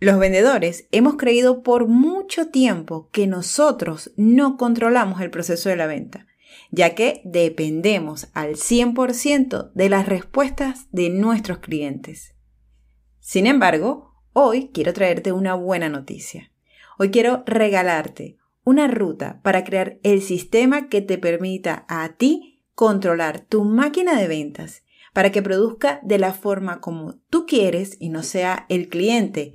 Los vendedores hemos creído por mucho tiempo que nosotros no controlamos el proceso de la venta, ya que dependemos al 100% de las respuestas de nuestros clientes. Sin embargo, hoy quiero traerte una buena noticia. Hoy quiero regalarte una ruta para crear el sistema que te permita a ti controlar tu máquina de ventas para que produzca de la forma como tú quieres y no sea el cliente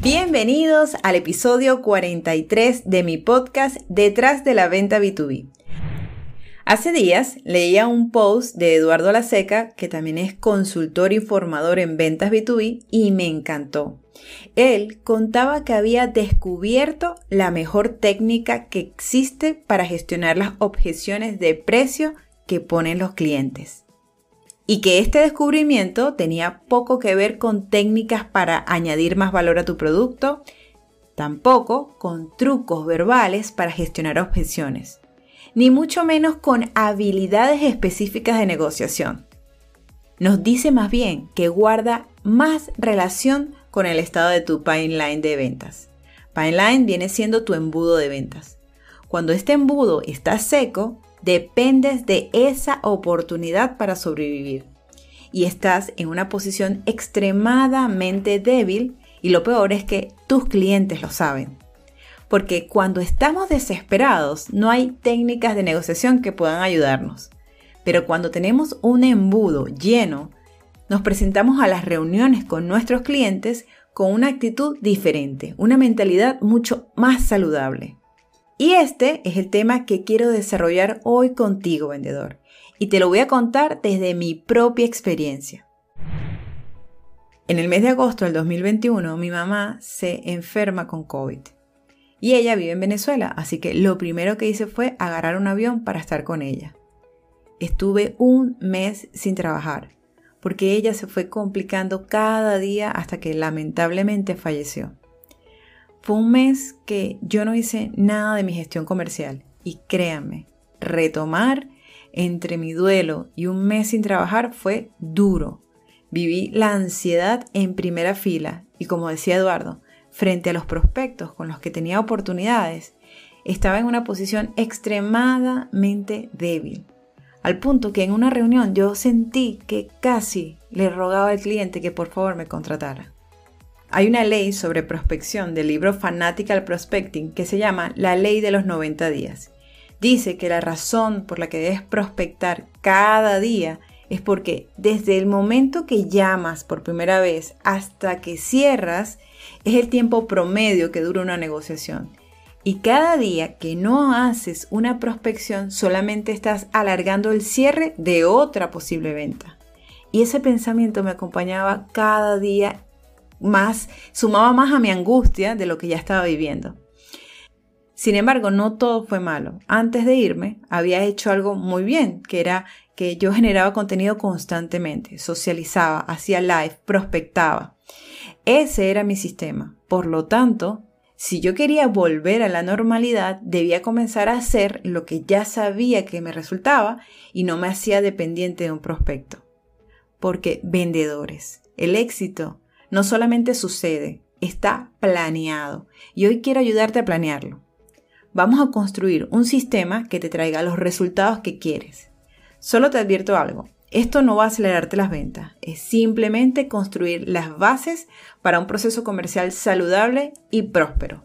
Bienvenidos al episodio 43 de mi podcast Detrás de la venta B2B. Hace días leía un post de Eduardo Laseca, que también es consultor y formador en ventas B2B, y me encantó. Él contaba que había descubierto la mejor técnica que existe para gestionar las objeciones de precio que ponen los clientes. Y que este descubrimiento tenía poco que ver con técnicas para añadir más valor a tu producto, tampoco con trucos verbales para gestionar objeciones, ni mucho menos con habilidades específicas de negociación. Nos dice más bien que guarda más relación con el estado de tu pipeline de ventas. Pipeline viene siendo tu embudo de ventas. Cuando este embudo está seco, Dependes de esa oportunidad para sobrevivir. Y estás en una posición extremadamente débil y lo peor es que tus clientes lo saben. Porque cuando estamos desesperados no hay técnicas de negociación que puedan ayudarnos. Pero cuando tenemos un embudo lleno, nos presentamos a las reuniones con nuestros clientes con una actitud diferente, una mentalidad mucho más saludable. Y este es el tema que quiero desarrollar hoy contigo, vendedor. Y te lo voy a contar desde mi propia experiencia. En el mes de agosto del 2021, mi mamá se enferma con COVID. Y ella vive en Venezuela, así que lo primero que hice fue agarrar un avión para estar con ella. Estuve un mes sin trabajar, porque ella se fue complicando cada día hasta que lamentablemente falleció. Fue un mes que yo no hice nada de mi gestión comercial y créanme, retomar entre mi duelo y un mes sin trabajar fue duro. Viví la ansiedad en primera fila y como decía Eduardo, frente a los prospectos con los que tenía oportunidades, estaba en una posición extremadamente débil. Al punto que en una reunión yo sentí que casi le rogaba al cliente que por favor me contratara. Hay una ley sobre prospección del libro Fanatical Prospecting que se llama la ley de los 90 días. Dice que la razón por la que debes prospectar cada día es porque desde el momento que llamas por primera vez hasta que cierras es el tiempo promedio que dura una negociación. Y cada día que no haces una prospección solamente estás alargando el cierre de otra posible venta. Y ese pensamiento me acompañaba cada día más, sumaba más a mi angustia de lo que ya estaba viviendo. Sin embargo, no todo fue malo. Antes de irme, había hecho algo muy bien, que era que yo generaba contenido constantemente, socializaba, hacía live, prospectaba. Ese era mi sistema. Por lo tanto, si yo quería volver a la normalidad, debía comenzar a hacer lo que ya sabía que me resultaba y no me hacía dependiente de un prospecto. Porque vendedores, el éxito no solamente sucede, está planeado. Y hoy quiero ayudarte a planearlo. Vamos a construir un sistema que te traiga los resultados que quieres. Solo te advierto algo. Esto no va a acelerarte las ventas, es simplemente construir las bases para un proceso comercial saludable y próspero.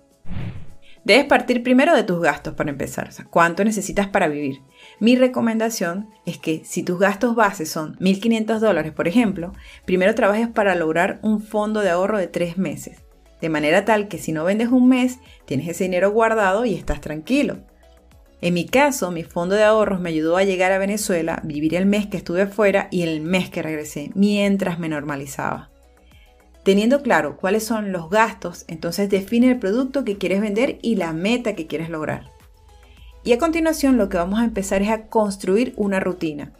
Debes partir primero de tus gastos para empezar, o sea, cuánto necesitas para vivir. Mi recomendación es que si tus gastos bases son 1.500 dólares, por ejemplo, primero trabajes para lograr un fondo de ahorro de tres meses, de manera tal que si no vendes un mes, tienes ese dinero guardado y estás tranquilo. En mi caso, mi fondo de ahorros me ayudó a llegar a Venezuela, vivir el mes que estuve fuera y el mes que regresé, mientras me normalizaba. Teniendo claro cuáles son los gastos, entonces define el producto que quieres vender y la meta que quieres lograr. Y a continuación lo que vamos a empezar es a construir una rutina.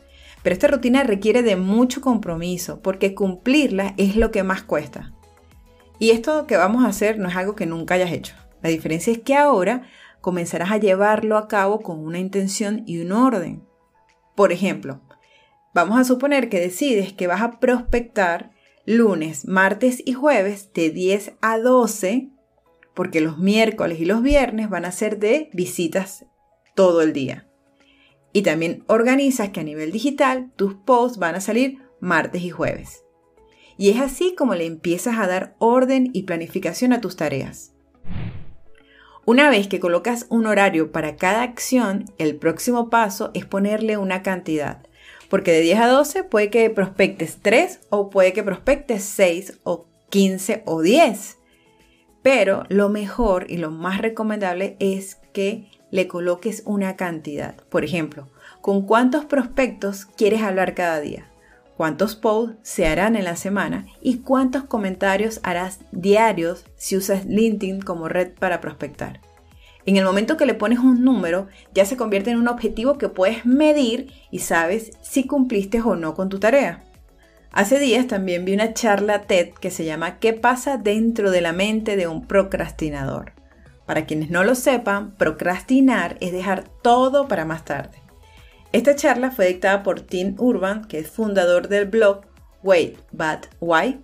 Pero esta rutina requiere de mucho compromiso porque cumplirla es lo que más cuesta. Y esto que vamos a hacer no es algo que nunca hayas hecho. La diferencia es que ahora comenzarás a llevarlo a cabo con una intención y un orden. Por ejemplo, vamos a suponer que decides que vas a prospectar lunes, martes y jueves de 10 a 12, porque los miércoles y los viernes van a ser de visitas todo el día. Y también organizas que a nivel digital tus posts van a salir martes y jueves. Y es así como le empiezas a dar orden y planificación a tus tareas. Una vez que colocas un horario para cada acción, el próximo paso es ponerle una cantidad. Porque de 10 a 12 puede que prospectes 3 o puede que prospectes 6 o 15 o 10. Pero lo mejor y lo más recomendable es que le coloques una cantidad. Por ejemplo, ¿con cuántos prospectos quieres hablar cada día? ¿Cuántos posts se harán en la semana? ¿Y cuántos comentarios harás diarios si usas LinkedIn como red para prospectar? En el momento que le pones un número, ya se convierte en un objetivo que puedes medir y sabes si cumpliste o no con tu tarea. Hace días también vi una charla TED que se llama ¿Qué pasa dentro de la mente de un procrastinador? Para quienes no lo sepan, procrastinar es dejar todo para más tarde. Esta charla fue dictada por Tim Urban, que es fundador del blog Wait, But Why.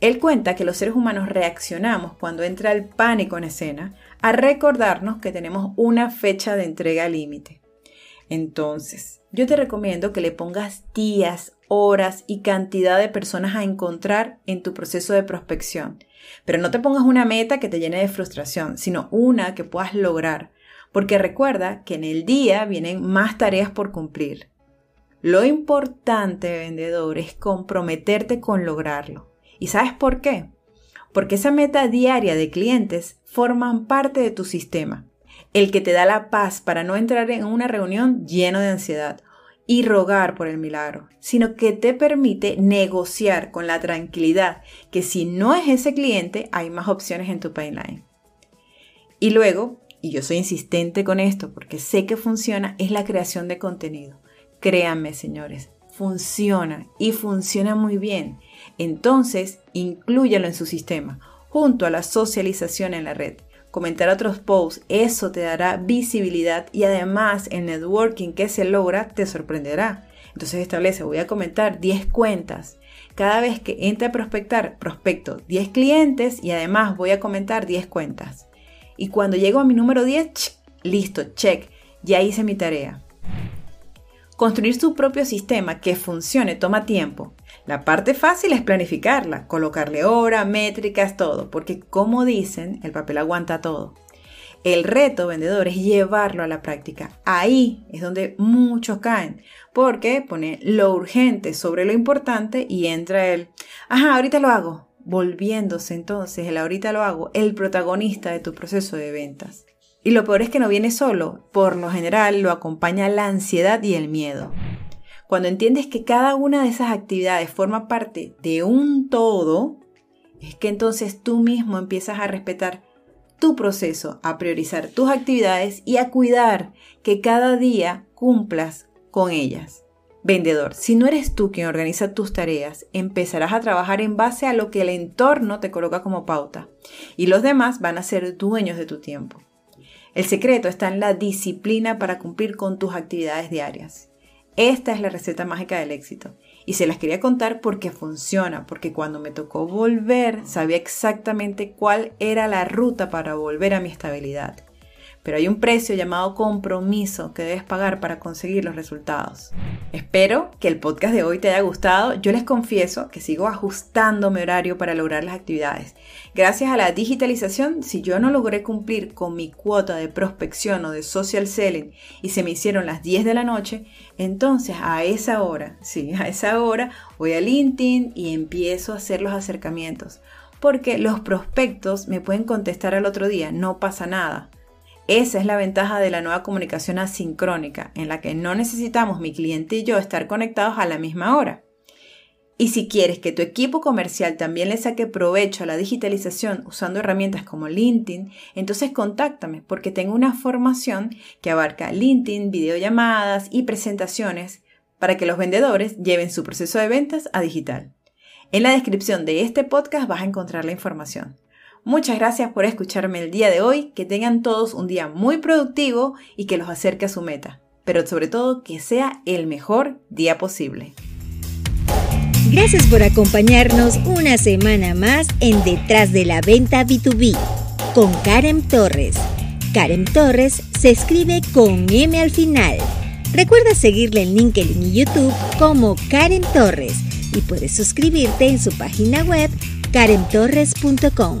Él cuenta que los seres humanos reaccionamos cuando entra el pánico en escena a recordarnos que tenemos una fecha de entrega límite. Entonces, yo te recomiendo que le pongas días, horas y cantidad de personas a encontrar en tu proceso de prospección. Pero no te pongas una meta que te llene de frustración, sino una que puedas lograr. Porque recuerda que en el día vienen más tareas por cumplir. Lo importante, vendedor, es comprometerte con lograrlo. ¿Y sabes por qué? Porque esa meta diaria de clientes forman parte de tu sistema, el que te da la paz para no entrar en una reunión lleno de ansiedad y rogar por el milagro, sino que te permite negociar con la tranquilidad que si no es ese cliente hay más opciones en tu pipeline. Y luego, y yo soy insistente con esto porque sé que funciona, es la creación de contenido. Créanme, señores, funciona y funciona muy bien. Entonces, inclúyalo en su sistema junto a la socialización en la red. Comentar otros posts, eso te dará visibilidad y además el networking que se logra te sorprenderá. Entonces establece, voy a comentar 10 cuentas. Cada vez que entre a prospectar, prospecto 10 clientes y además voy a comentar 10 cuentas. Y cuando llego a mi número 10, listo, check, ya hice mi tarea. Construir su propio sistema que funcione toma tiempo. La parte fácil es planificarla, colocarle hora, métricas, todo, porque como dicen, el papel aguanta todo. El reto vendedor es llevarlo a la práctica. Ahí es donde muchos caen, porque pone lo urgente sobre lo importante y entra el, ajá, ahorita lo hago, volviéndose entonces el ahorita lo hago, el protagonista de tu proceso de ventas. Y lo peor es que no viene solo, por lo general lo acompaña la ansiedad y el miedo. Cuando entiendes que cada una de esas actividades forma parte de un todo, es que entonces tú mismo empiezas a respetar tu proceso, a priorizar tus actividades y a cuidar que cada día cumplas con ellas. Vendedor, si no eres tú quien organiza tus tareas, empezarás a trabajar en base a lo que el entorno te coloca como pauta y los demás van a ser dueños de tu tiempo. El secreto está en la disciplina para cumplir con tus actividades diarias. Esta es la receta mágica del éxito. Y se las quería contar porque funciona, porque cuando me tocó volver sabía exactamente cuál era la ruta para volver a mi estabilidad pero hay un precio llamado compromiso que debes pagar para conseguir los resultados. Espero que el podcast de hoy te haya gustado. Yo les confieso que sigo ajustando mi horario para lograr las actividades. Gracias a la digitalización, si yo no logré cumplir con mi cuota de prospección o de social selling y se me hicieron las 10 de la noche, entonces a esa hora, sí, a esa hora voy a LinkedIn y empiezo a hacer los acercamientos. Porque los prospectos me pueden contestar al otro día, no pasa nada. Esa es la ventaja de la nueva comunicación asincrónica, en la que no necesitamos mi cliente y yo estar conectados a la misma hora. Y si quieres que tu equipo comercial también le saque provecho a la digitalización usando herramientas como LinkedIn, entonces contáctame porque tengo una formación que abarca LinkedIn, videollamadas y presentaciones para que los vendedores lleven su proceso de ventas a digital. En la descripción de este podcast vas a encontrar la información. Muchas gracias por escucharme el día de hoy, que tengan todos un día muy productivo y que los acerque a su meta, pero sobre todo que sea el mejor día posible. Gracias por acompañarnos una semana más en Detrás de la Venta B2B con Karen Torres. Karen Torres se escribe con M al final. Recuerda seguirle en LinkedIn y YouTube como Karen Torres y puedes suscribirte en su página web karentorres.com.